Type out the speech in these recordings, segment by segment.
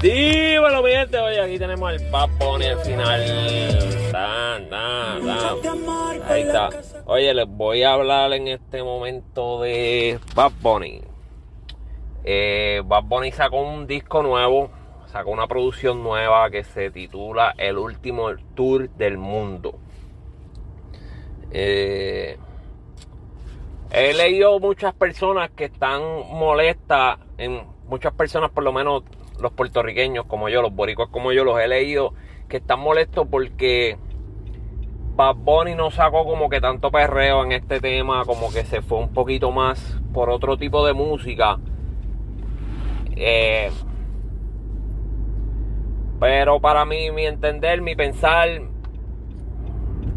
Dímelo, mi gente. Oye, aquí tenemos el Bad Bunny al final. Ahí está. Oye, les voy a hablar en este momento de Bad Bunny. Eh, Bad Bunny sacó un disco nuevo, sacó una producción nueva que se titula El último tour del mundo. Eh, he leído muchas personas que están molestas, en muchas personas por lo menos los puertorriqueños como yo, los boricuas como yo, los he leído que están molestos porque Bad Bunny no sacó como que tanto perreo en este tema, como que se fue un poquito más por otro tipo de música. Eh, pero para mí, mi entender, mi pensar,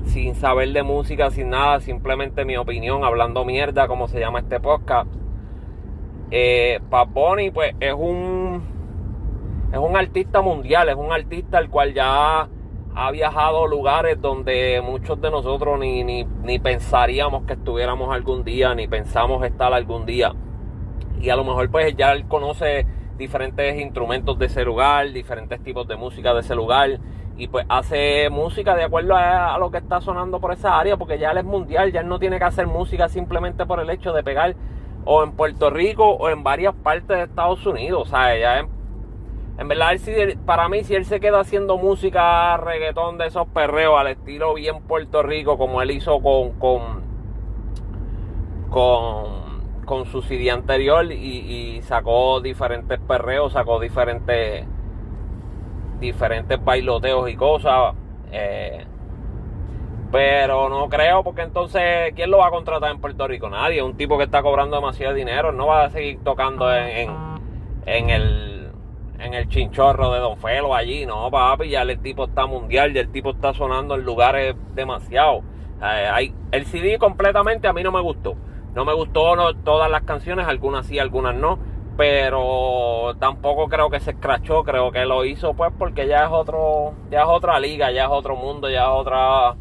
sin saber de música, sin nada, simplemente mi opinión, hablando mierda, como se llama este podcast. Eh, Bad Bunny, pues es un es un artista mundial, es un artista el cual ya ha viajado a lugares donde muchos de nosotros ni, ni, pensaríamos que estuviéramos algún día, ni pensamos estar algún día. Y a lo mejor pues ya él conoce diferentes instrumentos de ese lugar, diferentes tipos de música de ese lugar. Y pues hace música de acuerdo a, lo que está sonando por esa área, porque ya él es mundial, ya él no tiene que hacer música simplemente por el hecho de pegar o en Puerto Rico o en varias partes de Estados Unidos. O sea, ya en verdad, para mí, si él se queda haciendo música reggaetón de esos perreos al estilo bien Puerto Rico, como él hizo con, con, con, su CD anterior y, sacó diferentes perreos, sacó diferentes, diferentes bailoteos y cosas. Eh, pero no creo, porque entonces, ¿quién lo va a contratar en Puerto Rico? Nadie. Un tipo que está cobrando demasiado dinero no va a seguir tocando en, en el en el chinchorro de Don Felo allí, no, papi, ya el tipo está mundial, ya el tipo está sonando en lugares demasiado. Eh, el CD completamente a mí no me gustó. No me gustó todas las canciones, algunas sí, algunas no. Pero tampoco creo que se escrachó, creo que lo hizo pues porque ya es otro, ya es otra liga, ya es otro mundo, ya es otra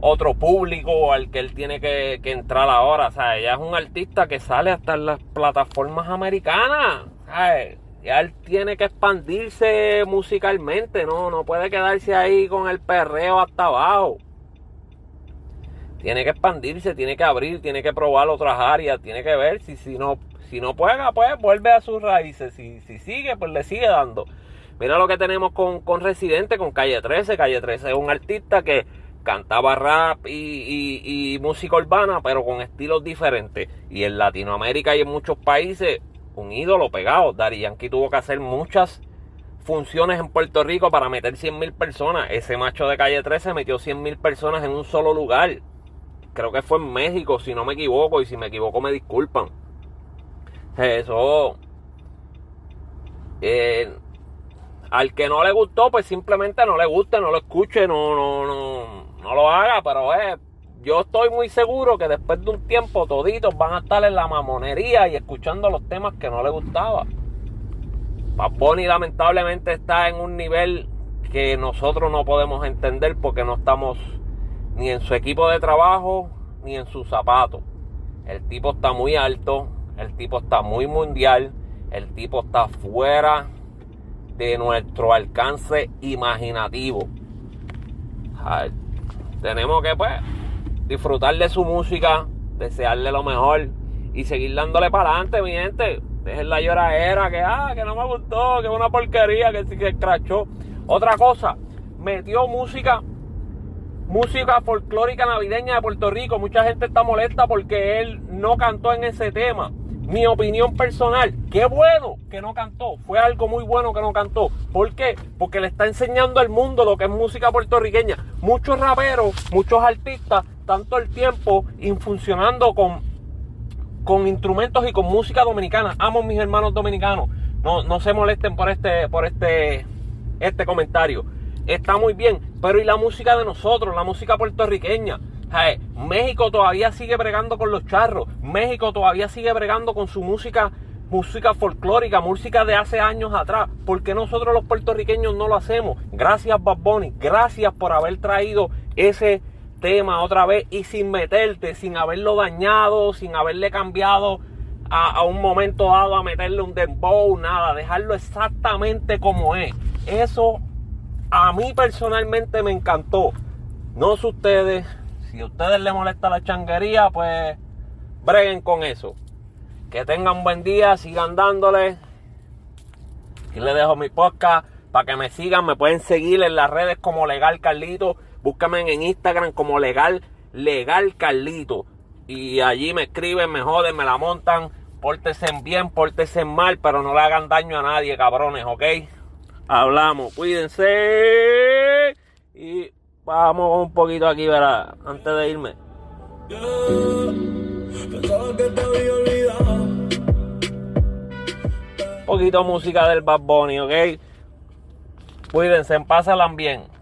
otro público al que él tiene que, que entrar ahora. O sea, ella es un artista que sale hasta en las plataformas americanas. ¿sabes? Ya él tiene que expandirse musicalmente, no, no puede quedarse ahí con el perreo hasta abajo. Tiene que expandirse, tiene que abrir, tiene que probar otras áreas, tiene que ver si, si no si no juega, pues vuelve a sus raíces. Si, si sigue, pues le sigue dando. Mira lo que tenemos con, con Residente, con Calle 13. Calle 13 es un artista que cantaba rap y, y música urbana, pero con estilos diferentes. Y en Latinoamérica y en muchos países un ídolo pegado. Dari Yankee tuvo que hacer muchas funciones en Puerto Rico para meter 100 mil personas. Ese macho de calle 13 metió 100 mil personas en un solo lugar. Creo que fue en México, si no me equivoco, y si me equivoco me disculpan. Eso. Eh, al que no le gustó, pues simplemente no le guste, no lo escuche, no, no, no, no lo haga, pero es yo estoy muy seguro que después de un tiempo toditos van a estar en la mamonería y escuchando los temas que no les gustaba. Paponi lamentablemente está en un nivel que nosotros no podemos entender porque no estamos ni en su equipo de trabajo ni en sus zapatos. El tipo está muy alto, el tipo está muy mundial, el tipo está fuera de nuestro alcance imaginativo. tenemos que pues disfrutar de su música, desearle lo mejor y seguir dándole para adelante, mi gente. Dejen la lloradera, que ah, que no me gustó, que es una porquería, que sí que escrachó. Otra cosa, metió música, música folclórica navideña de Puerto Rico. Mucha gente está molesta porque él no cantó en ese tema. Mi opinión personal, qué bueno que no cantó. Fue algo muy bueno que no cantó. ¿Por qué? Porque le está enseñando al mundo lo que es música puertorriqueña. Muchos raperos, muchos artistas tanto el tiempo funcionando con, con instrumentos y con música dominicana. Amo a mis hermanos dominicanos. No, no se molesten por este, por este, este comentario. Está muy bien, pero ¿y la música de nosotros? La música puertorriqueña. México todavía sigue bregando con los charros. México todavía sigue bregando con su música, música folclórica, música de hace años atrás. ¿Por qué nosotros los puertorriqueños no lo hacemos? Gracias Bad Bunny, gracias por haber traído ese tema otra vez y sin meterte, sin haberlo dañado, sin haberle cambiado a, un momento dado a meterle un dembow, nada, dejarlo exactamente como es. Eso a mí personalmente me encantó. No sé ustedes, si a ustedes les molesta la changuería, pues breguen con eso. Que tengan buen día, sigan dándole. Aquí les dejo mi podcast para que me sigan. Me pueden seguir en las redes como Legal Carlito. Búscame en Instagram como Legal, Legal Carlito. Y allí me escriben, me joden, me la montan. Pórtense bien, pórtense mal, pero no le hagan daño a nadie, cabrones, ¿ok? Hablamos, cuídense. Y vamos un poquito aquí, ¿verdad? Antes de irme. Un poquito música del Bad Bunny, ¿ok? Cuídense, pásalan bien.